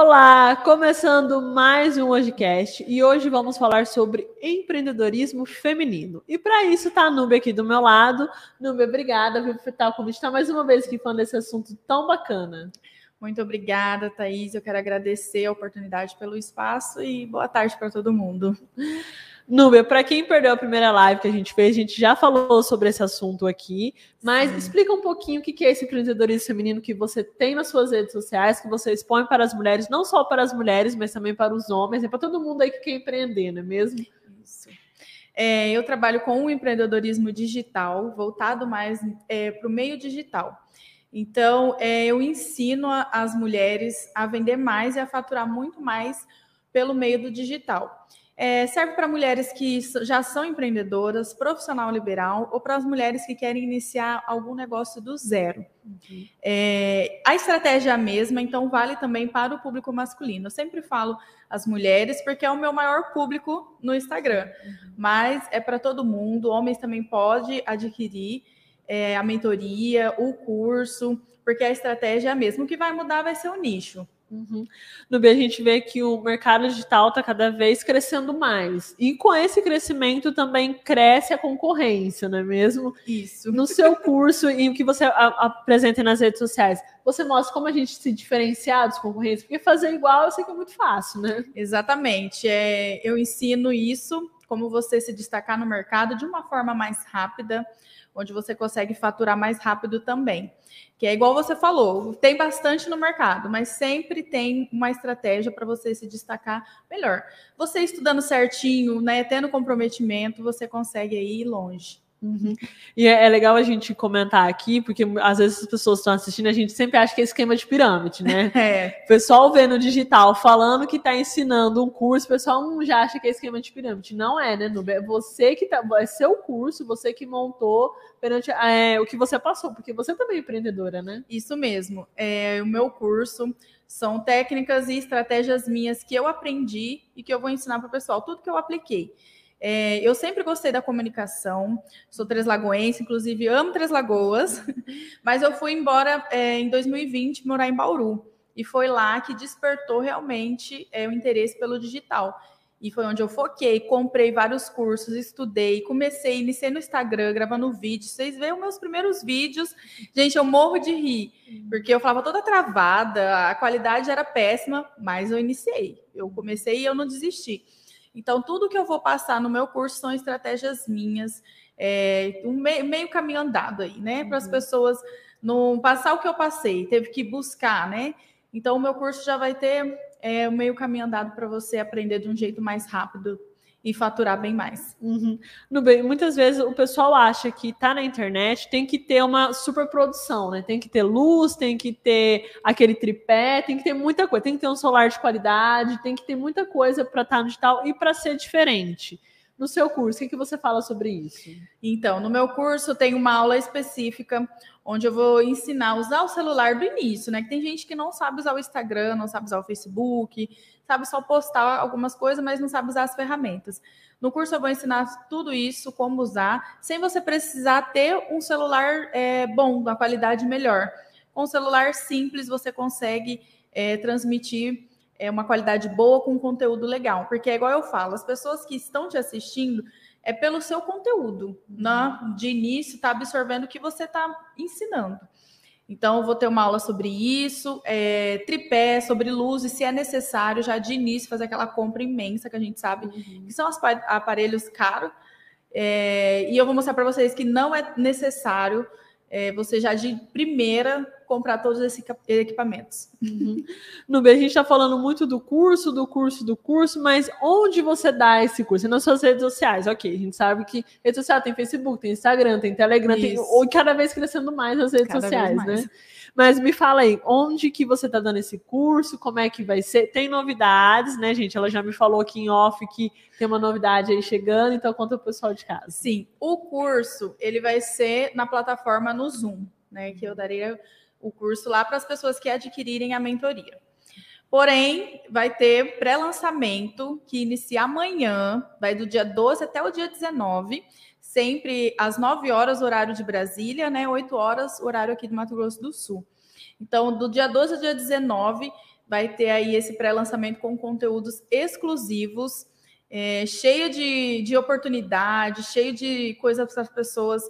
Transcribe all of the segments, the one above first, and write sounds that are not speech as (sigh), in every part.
Olá, começando mais um podcast e hoje vamos falar sobre empreendedorismo feminino. E para isso tá a Nube aqui do meu lado. Nube, obrigada por estar o convite, estar mais uma vez aqui falando desse assunto tão bacana. Muito obrigada, Thaís. Eu quero agradecer a oportunidade pelo espaço e boa tarde para todo mundo. Núbia, para quem perdeu a primeira live que a gente fez, a gente já falou sobre esse assunto aqui, mas Sim. explica um pouquinho o que é esse empreendedorismo feminino que você tem nas suas redes sociais, que você expõe para as mulheres, não só para as mulheres, mas também para os homens, é para todo mundo aí que quer empreender, não é mesmo? Isso. É, eu trabalho com um empreendedorismo digital, voltado mais é, para o meio digital. Então, é, eu ensino as mulheres a vender mais e a faturar muito mais pelo meio do digital. É, serve para mulheres que já são empreendedoras, profissional liberal, ou para as mulheres que querem iniciar algum negócio do zero. Uhum. É, a estratégia é a mesma, então vale também para o público masculino. Eu sempre falo as mulheres, porque é o meu maior público no Instagram, uhum. mas é para todo mundo. Homens também podem adquirir é, a mentoria, o curso, porque a estratégia é a mesma. O que vai mudar vai ser o nicho. Uhum. No B a gente vê que o mercado digital está cada vez crescendo mais. E com esse crescimento também cresce a concorrência, não é mesmo? Isso. No seu curso e o que você apresenta nas redes sociais, você mostra como a gente se diferenciar dos concorrentes, porque fazer igual eu sei que é muito fácil, né? Exatamente. É, eu ensino isso, como você se destacar no mercado de uma forma mais rápida onde você consegue faturar mais rápido também. Que é igual você falou, tem bastante no mercado, mas sempre tem uma estratégia para você se destacar melhor. Você estudando certinho, né, tendo comprometimento, você consegue ir longe. Uhum. E é, é, legal a gente comentar aqui, porque às vezes as pessoas estão assistindo, a gente sempre acha que é esquema de pirâmide, né? (laughs) É. O pessoal vê no digital falando que está ensinando um curso, o pessoal hum, já acha que é esquema de pirâmide. Não é, né, Nube? É você que tá. É seu curso, você que montou perante é, o que você passou, porque você também é empreendedora, né? Isso mesmo. É, o meu curso são técnicas e estratégias minhas que eu aprendi e que eu vou ensinar para o pessoal, tudo que eu apliquei. É, eu sempre gostei da comunicação, sou Três Lagoense, inclusive amo Três Lagoas, (laughs) mas eu fui embora é, em 2020 morar em Bauru. E foi lá que despertou realmente é, o interesse pelo digital. E foi onde eu foquei, comprei vários cursos, estudei, comecei, iniciei no Instagram, gravando vídeos. Vocês veem os meus primeiros vídeos. Gente, eu morro de rir, porque eu falava toda travada, a qualidade era péssima, mas eu iniciei. Eu comecei e eu não desisti. Então, tudo que eu vou passar no meu curso são estratégias minhas, é, um meio, meio, caminho andado aí, né? Para as uhum. pessoas não passar o que eu passei, teve que buscar, né? Então, o meu curso já vai ter é, um meio caminho andado para você aprender de um jeito mais rápido e faturar bem mais. Uhum. Bem, muitas vezes o pessoal acha que tá na internet tem que ter uma superprodução, né? Tem que ter luz, tem que ter aquele tripé, tem que ter muita coisa, tem que ter um celular de qualidade, tem que ter muita coisa para estar tá no digital e para ser diferente. No seu curso, o que, que você fala sobre isso? Então, no meu curso tem uma aula específica onde eu vou ensinar a usar o celular do início, né? Que tem gente que não sabe usar o Instagram, não sabe usar o Facebook, sabe só postar algumas coisas, mas não sabe usar as ferramentas. No curso eu vou ensinar tudo isso, como usar, sem você precisar ter um celular é, bom, da qualidade melhor. Com um celular simples você consegue é, transmitir é, uma qualidade boa com um conteúdo legal. Porque é igual eu falo, as pessoas que estão te assistindo é pelo seu conteúdo, né? De início, está absorvendo o que você está ensinando. Então, eu vou ter uma aula sobre isso, é, tripé, sobre luz, e se é necessário, já de início, fazer aquela compra imensa que a gente sabe uhum. que são aparelhos caros. É, e eu vou mostrar para vocês que não é necessário é, você já de primeira comprar todos esses equipamentos. Uhum. No B, a gente está falando muito do curso, do curso, do curso, mas onde você dá esse curso? Nas suas redes sociais, ok. A gente sabe que rede social tem Facebook, tem Instagram, tem Telegram, Isso. tem, ou cada vez crescendo mais as redes cada sociais, né? Mas me fala aí, onde que você está dando esse curso? Como é que vai ser? Tem novidades, né, gente? Ela já me falou aqui em off que tem uma novidade aí chegando, então conta pro pessoal de casa. Sim, o curso ele vai ser na plataforma no Zoom, né? Que eu darei o curso lá para as pessoas que adquirirem a mentoria. Porém, vai ter pré-lançamento que inicia amanhã, vai do dia 12 até o dia 19 sempre às 9 horas, horário de Brasília, né? 8 horas, horário aqui do Mato Grosso do Sul. Então, do dia 12 ao dia 19, vai ter aí esse pré-lançamento com conteúdos exclusivos, é, cheio de, de oportunidade, cheio de coisas para as pessoas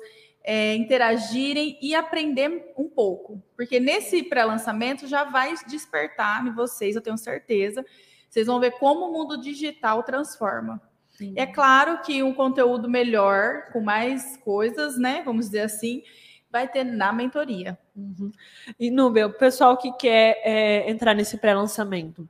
é, interagirem e aprender um pouco. Porque nesse pré-lançamento já vai despertar em vocês, eu tenho certeza. Vocês vão ver como o mundo digital transforma. Sim. É claro que um conteúdo melhor, com mais coisas, né? Vamos dizer assim, vai ter na mentoria. Uhum. E Nubia, o pessoal que quer é, entrar nesse pré-lançamento,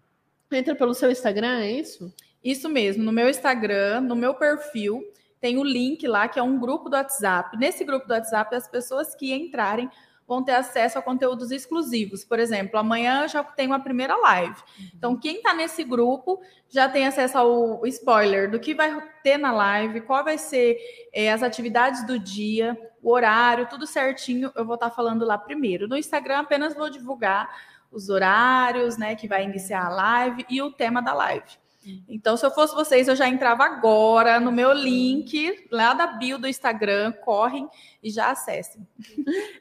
entra pelo seu Instagram, é isso? Isso mesmo, no meu Instagram, no meu perfil, tem o link lá que é um grupo do WhatsApp. Nesse grupo do WhatsApp, as pessoas que entrarem vão ter acesso a conteúdos exclusivos. Por exemplo, amanhã já tem uma primeira live. Então, quem está nesse grupo já tem acesso ao spoiler do que vai ter na live, qual vai ser é, as atividades do dia, o horário, tudo certinho. Eu vou estar tá falando lá primeiro. No Instagram, apenas vou divulgar os horários, né, que vai iniciar a live e o tema da live. Então, se eu fosse vocês, eu já entrava agora no meu link lá da bio do Instagram, correm e já acessem.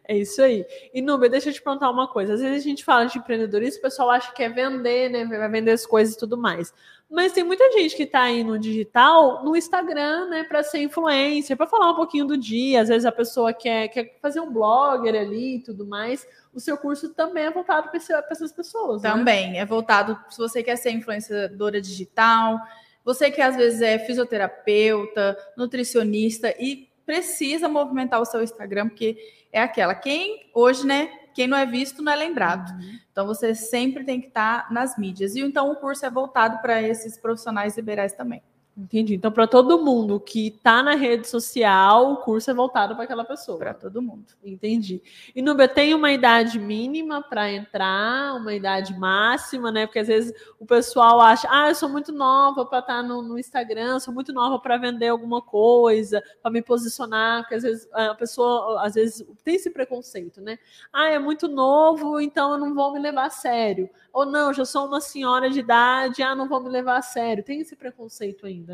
É isso aí. E Nubia, deixa eu te perguntar uma coisa. Às vezes a gente fala de empreendedorismo, o pessoal acha que é vender, né? Vai vender as coisas e tudo mais. Mas tem muita gente que está aí no digital, no Instagram, né, para ser influencer, para falar um pouquinho do dia. Às vezes a pessoa quer, quer fazer um blogger ali e tudo mais. O seu curso também é voltado para essas pessoas. Né? Também né? é voltado se você quer ser influenciadora digital, você que às vezes é fisioterapeuta, nutricionista e precisa movimentar o seu Instagram, porque é aquela. Quem hoje, né? Quem não é visto não é lembrado. Uhum. Então você sempre tem que estar nas mídias. E então o curso é voltado para esses profissionais liberais também. Entendi. Então, para todo mundo que está na rede social, o curso é voltado para aquela pessoa. Para todo mundo. Entendi. E Nubia, tem uma idade mínima para entrar, uma idade máxima, né? Porque às vezes o pessoal acha, ah, eu sou muito nova para estar tá no, no, Instagram, sou muito nova para vender alguma coisa, para me posicionar, porque às vezes a pessoa, às vezes, tem esse preconceito, né? Ah, é muito novo, então eu não vou me levar a sério. Ou não, já sou uma senhora de idade, ah, não vou me levar a sério. Tem esse preconceito ainda,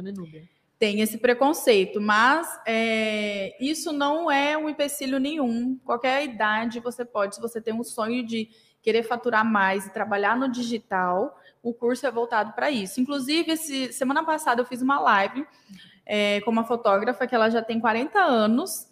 Tem esse preconceito, mas é, isso não é um empecilho nenhum. Qualquer idade você pode, se você tem um sonho de querer faturar mais e trabalhar no digital, o curso é voltado para isso. Inclusive, esse, semana passada eu fiz uma live é, com uma fotógrafa que ela já tem 40 anos,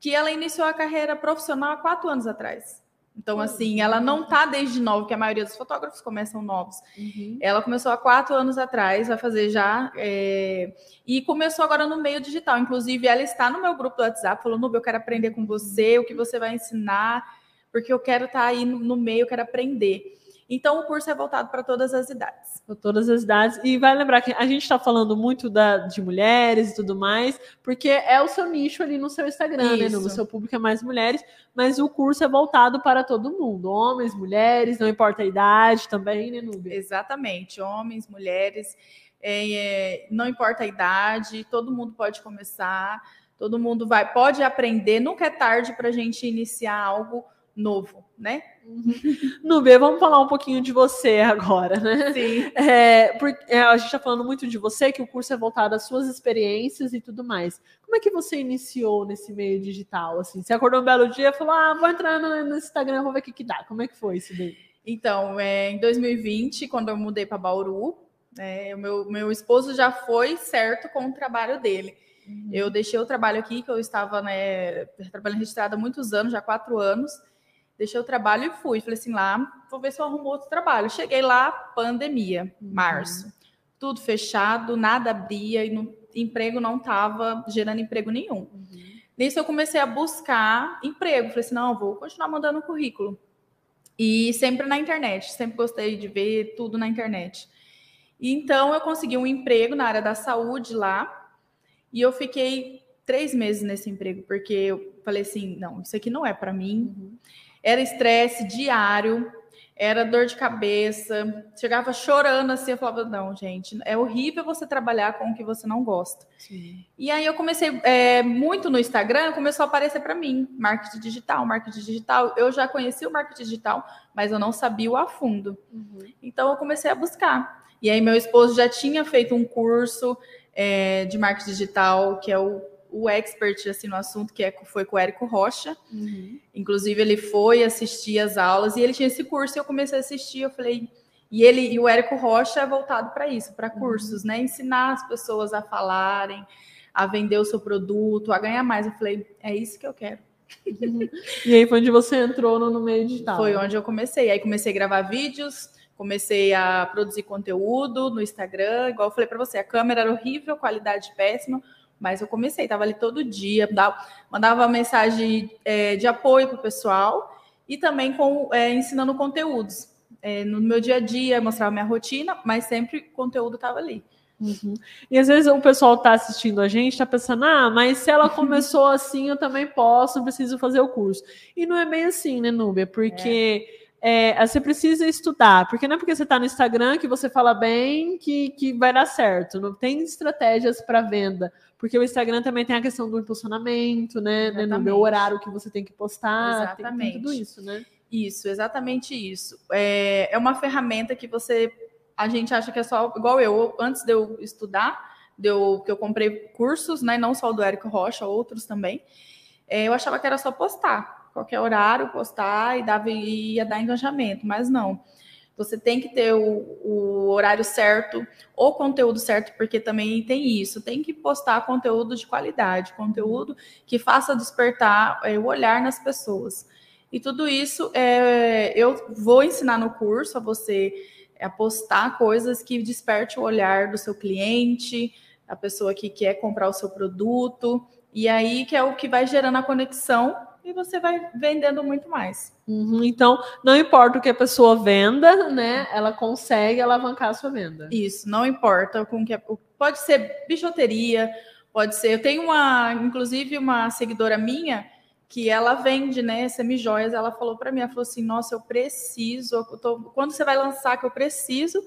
que ela iniciou a carreira profissional há quatro anos atrás. Então, assim, ela não tá desde novo, porque a maioria dos fotógrafos começam novos. Uhum. Ela começou há quatro anos atrás, vai fazer já. É... E começou agora no meio digital. Inclusive, ela está no meu grupo do WhatsApp, falou: Nubia, eu quero aprender com você, o que você vai ensinar, porque eu quero estar tá aí no, no meio, eu quero aprender. Então, o curso é voltado para todas as idades. Para todas as idades. E vai lembrar que a gente está falando muito da, de mulheres e tudo mais, porque é o seu nicho ali no seu Instagram, Isso. né? No seu público é mais mulheres, mas o curso é voltado para todo mundo. Homens, mulheres, não importa a idade também, né, Nubia? Exatamente. Homens, mulheres, é, é, não importa a idade, todo mundo pode começar, todo mundo vai, pode aprender, nunca é tarde para a gente iniciar algo novo, né? Uhum. Nubia, vamos falar um pouquinho de você agora, né? Sim. É, porque, é, a gente está falando muito de você, que o curso é voltado às suas experiências e tudo mais. Como é que você iniciou nesse meio digital? Assim, você acordou um belo dia e falou: ah, vou entrar no, no Instagram, vou ver o que, que dá. Como é que foi isso daí? Então, é, em 2020, quando eu mudei para Bauru, é, o meu, meu esposo já foi certo com o trabalho dele. Uhum. Eu deixei o trabalho aqui, que eu estava né, trabalhando registrada há muitos anos, já quatro anos. Deixei o trabalho e fui. Falei assim, lá, vou ver se eu arrumo outro trabalho. Cheguei lá, pandemia, março. Uhum. Tudo fechado, nada abria e no, emprego não estava gerando emprego nenhum. Uhum. Nisso eu comecei a buscar emprego. Falei assim, não, vou continuar mandando currículo. E sempre na internet, sempre gostei de ver tudo na internet. E então eu consegui um emprego na área da saúde lá, e eu fiquei três meses nesse emprego, porque eu falei assim, não, isso aqui não é para mim. Uhum. Era estresse diário, era dor de cabeça, chegava chorando assim, eu falava, não, gente, é horrível você trabalhar com o que você não gosta. Sim. E aí eu comecei é, muito no Instagram, começou a aparecer para mim, marketing digital, marketing digital. Eu já conheci o marketing digital, mas eu não sabia o a fundo. Uhum. Então eu comecei a buscar. E aí meu esposo já tinha feito um curso é, de marketing digital, que é o, o expert assim, no assunto, que é, foi com o Érico Rocha. Uhum. Inclusive, ele foi assistir as aulas e ele tinha esse curso e eu comecei a assistir. Eu falei. E ele e o Érico Rocha é voltado para isso, para uhum. cursos, né? Ensinar as pessoas a falarem, a vender o seu produto, a ganhar mais. Eu falei, é isso que eu quero. Uhum. e aí foi onde você entrou no, no meio digital. Foi onde eu comecei. Aí comecei a gravar vídeos, comecei a produzir conteúdo no Instagram, igual eu falei para você, a câmera era horrível, qualidade péssima, mas eu comecei, estava ali todo dia, mandava mensagem é, de apoio para o pessoal e também com, é, ensinando conteúdos. É, no meu dia a dia, mostrava minha rotina, mas sempre o conteúdo estava ali. Uhum. E às vezes o pessoal está assistindo a gente, está pensando, ah, mas se ela começou (laughs) assim, eu também posso, não preciso fazer o curso. E não é bem assim, né, Núbia? Porque é. É, você precisa estudar, porque não é porque você está no Instagram que você fala bem que, que vai dar certo. Não tem estratégias para venda. Porque o Instagram também tem a questão do impulsionamento, né? né no meu horário que você tem que postar. Exatamente. Tem tudo isso, né? Isso, exatamente isso. É, é uma ferramenta que você. A gente acha que é só. Igual eu, antes de eu estudar, deu que eu comprei cursos, né? Não só o do Érico Rocha, outros também. É, eu achava que era só postar. Qualquer horário, postar e dava, ia dar engajamento, mas não. Você tem que ter o, o, horário certo, o conteúdo certo, porque também tem isso. Tem que postar conteúdo de qualidade, conteúdo que faça despertar é, o olhar nas pessoas. E tudo isso é, eu vou ensinar no curso a você apostar coisas que desperte o olhar do seu cliente, a pessoa que quer comprar o seu produto. E aí que é o que vai gerando a conexão e você vai vendendo muito mais. Uhum, então, não importa o que a pessoa venda, né? Ela consegue alavancar a sua venda. Isso, não importa com que pode ser bijuteria, pode ser. Eu tenho uma, inclusive, uma seguidora minha que ela vende, né, semi-joias, ela falou para mim, ela falou assim, nossa, eu preciso, eu tô, quando você vai lançar que eu preciso,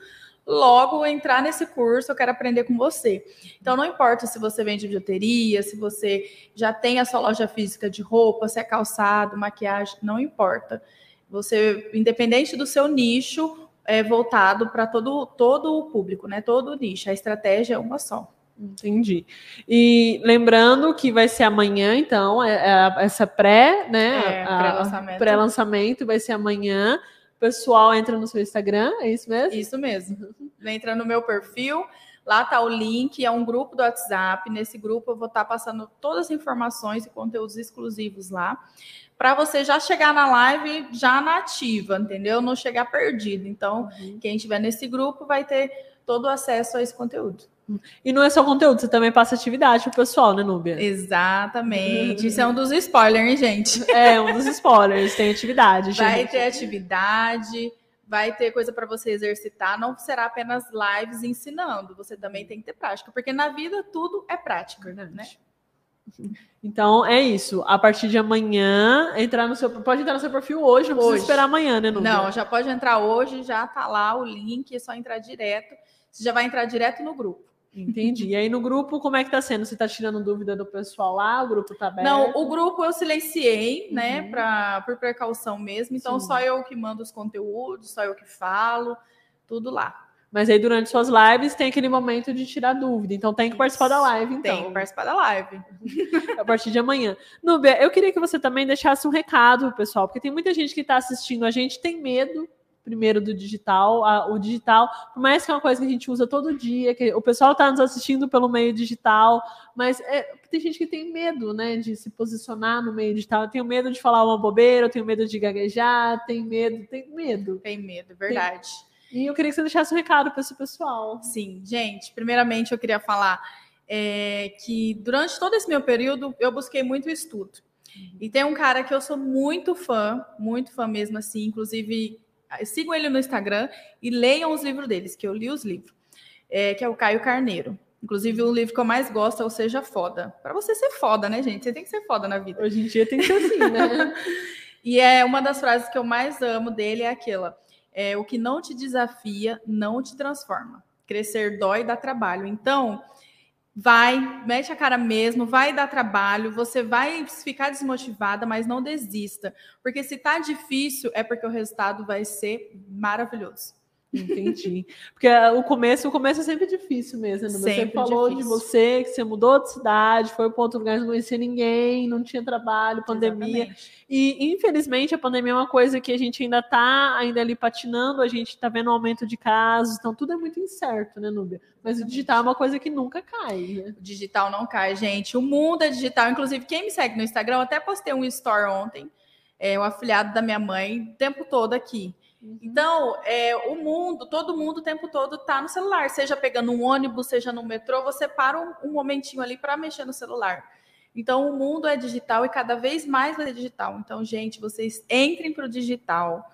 logo entrar nesse curso, eu quero aprender com você. Então, não importa se você vende bijuteria, se você já tem a sua loja física de roupa, se é calçado, maquiagem, não importa. Você, independente do seu nicho, é voltado para todo, todo o público, né? Todo o nicho. A estratégia é uma só. Entendi. E lembrando que vai ser amanhã, então, é, é essa pré, né? É, pré-lançamento. Pré-lançamento vai ser amanhã pessoal entra no seu Instagram, é isso mesmo? Isso mesmo. Entra no meu perfil, lá tá o link, é um grupo do WhatsApp. Nesse grupo eu vou estar tá passando todas as informações e conteúdos exclusivos lá, para você já chegar na live já na ativa, entendeu? Não chegar perdido. Então, uhum. quem estiver nesse grupo vai ter todo o acesso a esse conteúdo. E não é só conteúdo, você também passa atividade pro pessoal, né, Núbia? Exatamente. Isso é um dos spoilers, hein, gente? É, um dos spoilers. Tem atividade, gente. Vai ter atividade, vai ter coisa para você exercitar. Não será apenas lives ensinando. Você também tem que ter prática, porque na vida tudo é prática, né? Então é isso. A partir de amanhã, entrar no seu. Pode entrar no seu perfil hoje, não hoje. precisa esperar amanhã, né, Núbia? Não, já pode entrar hoje, já tá lá o link, é só entrar direto. Você já vai entrar direto no grupo. Entendi. E aí no grupo, como é que tá sendo? Você tá tirando dúvida do pessoal lá? O grupo tá aberto? Não, o grupo eu silenciei, né, uhum. pra, por precaução mesmo. Então Sim. só eu que mando os conteúdos, só eu que falo, tudo lá. Mas aí durante suas lives tem aquele momento de tirar dúvida. Então tem que participar da live, então. Tem que participar da live. (laughs) a partir de amanhã. Núbia, eu queria que você também deixasse um recado pro pessoal, porque tem muita gente que está assistindo a gente tem medo primeiro do digital. A, o digital, por mais que é uma coisa que a gente usa todo dia, que o pessoal está nos assistindo pelo meio digital, mas é, tem gente que tem medo, né, de se posicionar no meio digital. Eu tenho medo de falar uma bobeira, eu tenho medo de gaguejar, tem medo, tem medo. Tem medo, verdade. Tem... E eu queria que você deixasse um recado para esse pessoal. Sim, gente, primeiramente eu queria falar é, que durante todo esse meu período eu busquei muito estudo. Uhum. E tem um cara que eu sou muito fã, muito fã mesmo assim, inclusive sigam ele no Instagram e leiam os livros deles, que eu li os livros, é, que é o Caio Carneiro. Inclusive, o livro que eu mais gosto é o Seja Foda. Para você ser foda, né, gente? Você tem que ser foda na vida. Hoje em dia tem que ser assim, né? (laughs) e é uma das frases que eu mais amo dele é aquela: é, o que não te desafia não te transforma. Crescer dói dá trabalho. Então, vai, mete a cara mesmo, vai dar trabalho, você vai ficar desmotivada, mas não desista, porque se tá difícil é porque o resultado vai ser maravilhoso. Entendi. Porque ah, o começo, o começo é sempre difícil mesmo. Né? Você sempre falou difícil. de você, que você mudou de cidade, foi para outro lugar, não conhecia ninguém, não tinha trabalho, pandemia. Exatamente. E infelizmente a pandemia é uma coisa que a gente ainda está ainda ali patinando, a gente está vendo um aumento de casos, então tudo é muito incerto, né, Núbia? Mas Exatamente. o digital é uma coisa que nunca cai, né? O digital não cai, gente. O mundo é digital. Inclusive, quem me segue no Instagram, eu até postei um story ontem, é, o afiliado da minha mãe, o tempo todo aqui. Uhum. Então, é, o mundo, todo mundo o tempo todo está no celular, seja pegando um ônibus, seja no metrô, você para um, um momentinho ali para mexer no celular. Então, o mundo é digital e cada vez mais vai ser digital. Então, gente, vocês entrem para o digital.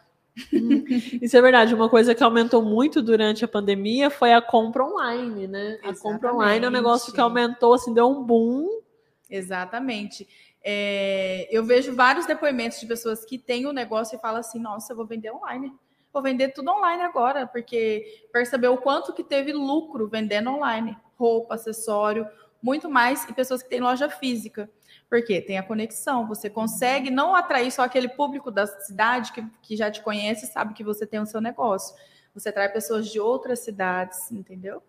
Uhum. Isso é verdade. Uma coisa que aumentou muito durante a pandemia foi a compra online, né? Exatamente. A compra online é um negócio que aumentou, assim, deu um boom. Exatamente. É, eu vejo vários depoimentos de pessoas que têm o um negócio e falam assim: nossa, eu vou vender online. Vou vender tudo online agora, porque percebeu o quanto que teve lucro vendendo online, roupa, acessório, muito mais, e pessoas que têm loja física. Porque tem a conexão, você consegue não atrair só aquele público da cidade que, que já te conhece, sabe que você tem o seu negócio. Você atrai pessoas de outras cidades, entendeu?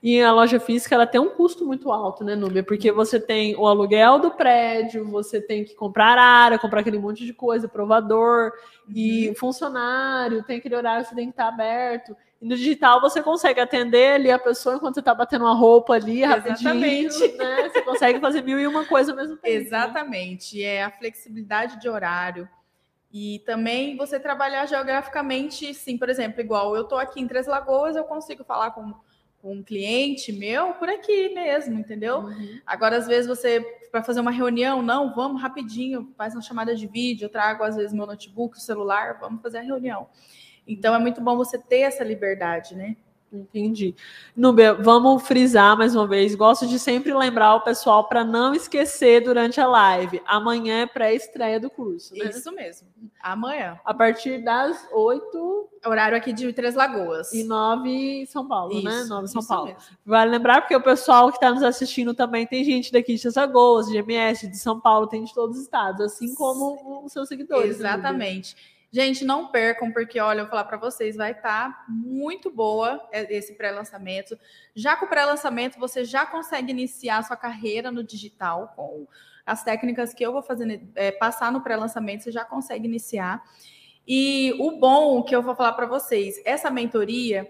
E a loja física ela tem um custo muito alto, né, Núbia? Porque você tem o aluguel do prédio, você tem que comprar área, comprar aquele monte de coisa, provador uhum. e funcionário, tem aquele horário que você tem que estar aberto. E no digital você consegue atender ali a pessoa enquanto você está batendo uma roupa ali Exatamente. né? Você consegue fazer mil e uma coisa ao mesmo tempo. Né? Exatamente. Né? É a flexibilidade de horário. E também você trabalhar geograficamente, sim, por exemplo, igual eu estou aqui em Três Lagoas, eu consigo falar com com um cliente meu por aqui mesmo, entendeu? Uhum. Agora, às vezes, você, para fazer uma reunião, não, vamos rapidinho, faz uma chamada de vídeo, eu trago, às vezes, meu notebook, o celular, vamos fazer a reunião. Então, é muito bom você ter essa liberdade, né? Entendi. Núbia, vamos frisar mais uma vez. Gosto de sempre lembrar o pessoal para não esquecer durante a live. Amanhã é pré-estreia do curso. Né? Isso mesmo. Amanhã. A partir das 8. Horário aqui de Três Lagoas. E 9 São Paulo, né? isso, né? 9 São Paulo. Mesmo. Vale lembrar, porque o pessoal que está nos assistindo também tem gente daqui de Três Lagoas, de MS, de São Paulo, tem de todos os estados, assim como os seus seguidores. Exatamente. Né, Gente, não percam, porque olha, eu vou falar para vocês, vai estar tá muito boa esse pré-lançamento. Já com o pré-lançamento, você já consegue iniciar sua carreira no digital com as técnicas que eu vou fazer, é, passar no pré-lançamento, você já consegue iniciar. E o bom que eu vou falar para vocês, essa mentoria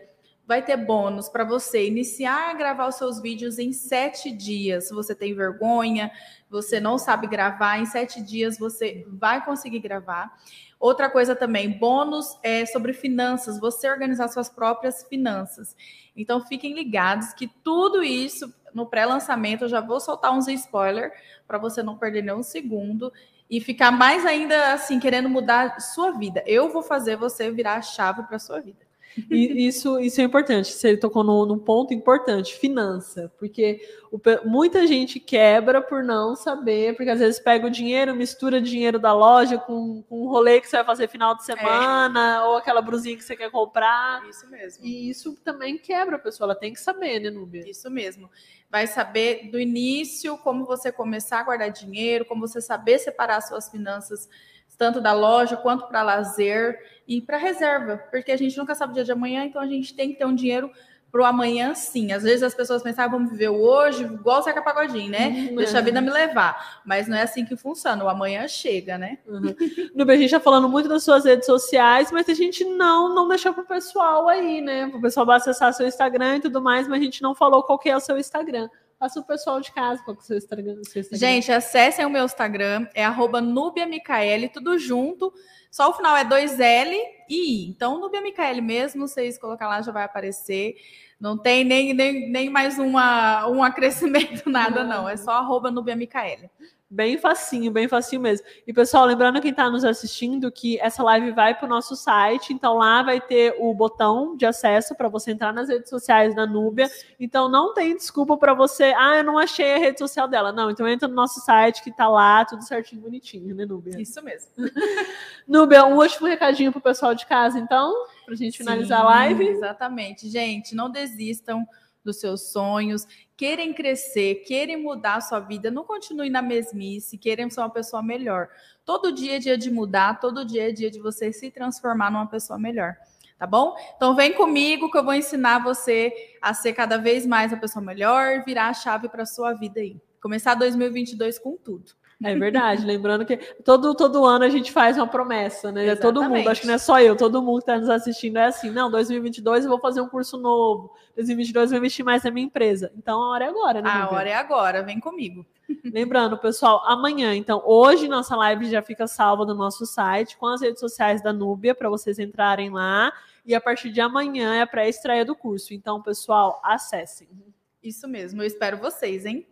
vai ter bônus para você iniciar a gravar os seus vídeos em sete dias. Se você tem vergonha, você não sabe gravar, em sete dias você vai conseguir gravar. Outra coisa também, bônus é sobre finanças, você organizar suas próprias finanças. Então fiquem ligados que tudo isso no pré-lançamento eu já vou soltar uns spoiler para você não perder nenhum segundo e ficar mais ainda assim querendo mudar sua vida. Eu vou fazer você virar a chave para sua vida. E isso, isso é importante. Você tocou num, num ponto importante, finança. Porque o, muita gente quebra por não saber, porque às vezes pega o dinheiro, mistura dinheiro da loja com, com um rolê que você vai fazer final de semana, é. ou aquela brusinha que você quer comprar. Isso mesmo. E isso também quebra a pessoa, ela tem que saber, né, Núbia? Isso mesmo. Vai saber do início como você começar a guardar dinheiro, como você saber separar suas finanças tanto da loja quanto para lazer e para reserva, porque a gente nunca sabe o dia de amanhã, então a gente tem que ter um dinheiro para o amanhã, sim. Às vezes as pessoas pensam, ah, vamos viver hoje, igual o Zeca Pagodinho, né? Uhum. Deixa a vida me levar. Mas não é assim que funciona, o amanhã chega, né? Uhum. (laughs) No a gente está falando muito das suas redes sociais, mas a gente não, não deixou para o pessoal aí, né? O pessoal acessar seu Instagram e tudo mais, mas a gente não falou qual que é o seu Instagram. Faça o pessoal de casa qual é o seu Instagram. Gente, acessem o meu Instagram, é arroba tudo junto. Só o final é 2L e I. Então, Núbia Micaele mesmo, vocês colocar lá já vai aparecer. Não tem nem, nem, nem mais uma, um (laughs) acrescimento, nada, não. É só arroba Micaele. Bem facinho, bem facinho mesmo. E pessoal, lembrando quem está nos assistindo que essa live vai para o nosso site, então lá vai ter o botão de acesso para você entrar nas redes sociais da Núbia. Então não tem desculpa para você, ah, eu não achei a rede social dela. Não, então entra no nosso site que está lá, tudo certinho, bonitinho, né, Núbia? Isso mesmo. (laughs) Núbia, um último recadinho para o pessoal de casa, então, para a gente finalizar Sim, a live. Exatamente. Gente, não desistam dos seus sonhos, querem crescer, querem mudar a sua vida, não continue na mesmice, querem ser uma pessoa melhor. Todo dia é dia de mudar, todo dia é dia de você se transformar numa pessoa melhor. tá bom? Então vem comigo que eu vou ensinar você a ser cada vez mais uma pessoa melhor, virar a chave para sua vida aí. Começar 2022 com tudo. É verdade, lembrando que todo, todo ano a gente faz uma promessa, né? Exatamente. Todo mundo, acho que não é só eu, todo mundo que está nos assistindo é assim, não, 2022 eu vou fazer um curso novo, 2022 eu vou investir mais na minha empresa. Então a hora é agora, né? A hora é agora, vem comigo. (laughs) Lembrando, pessoal, amanhã, então, hoje nossa live já fica salva no nosso site com as redes sociais da Núbia para vocês entrarem lá. E a partir de amanhã é a pré-estreia do curso. Então, pessoal, acessem. Isso mesmo, eu espero vocês, hein?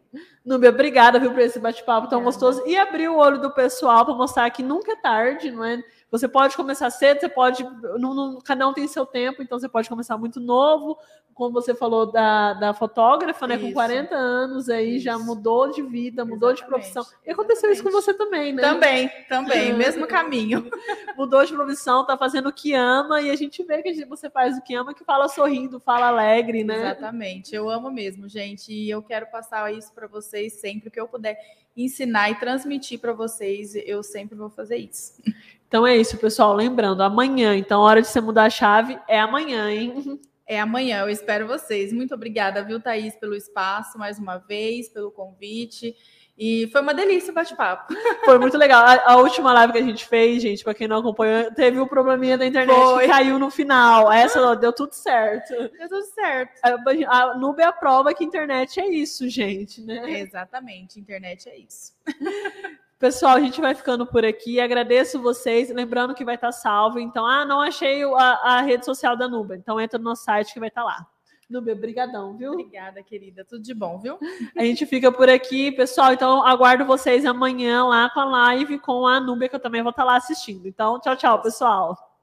Núbia, obrigada viu, por esse bate-papo tão gostoso. E abrir o olho do pessoal para mostrar que nunca é tarde, não é? Você pode começar cedo, você pode. Não, não, cada um tem seu tempo, então você pode começar muito novo, como você falou da, da fotógrafa, né? Isso. Com 40 anos aí isso. já mudou de vida, mudou Exatamente. de profissão. E aconteceu Exatamente. isso com você também, né? Também, também, (laughs) mesmo caminho. (laughs) mudou de profissão, tá fazendo o que ama, e a gente vê que você faz o que ama, que fala sorrindo, fala alegre, né? Exatamente, eu amo mesmo, gente, e eu quero passar isso para vocês sempre que eu puder ensinar e transmitir para vocês, eu sempre vou fazer isso. Então é isso, pessoal. Lembrando, amanhã, então, a hora de você mudar a chave é amanhã, hein? (laughs) É amanhã, eu espero vocês. Muito obrigada, viu, Thaís, pelo espaço mais uma vez, pelo convite. E foi uma delícia o bate-papo. (laughs) Foi muito legal. A, a, última live que a gente fez, gente, para quem não acompanhou, teve um probleminha da internet foi. que caiu no final. Essa (laughs) deu tudo certo. Deu tudo certo. A, a Nube é a prova que internet é isso, gente, né? Exatamente, internet é isso. (laughs) Pessoal, a gente vai ficando por aqui. Agradeço vocês. Lembrando que vai estar salvo. Então, ah, não achei a, a rede social da Nuba. Então, entra no nosso site que vai estar lá. Nubia, brigadão, viu? Obrigada, querida. Tudo de bom, viu? A gente fica por aqui, pessoal. Então, aguardo vocês amanhã lá com a live com a Núbia, que eu também vou estar lá assistindo. Então, tchau, tchau, pessoal.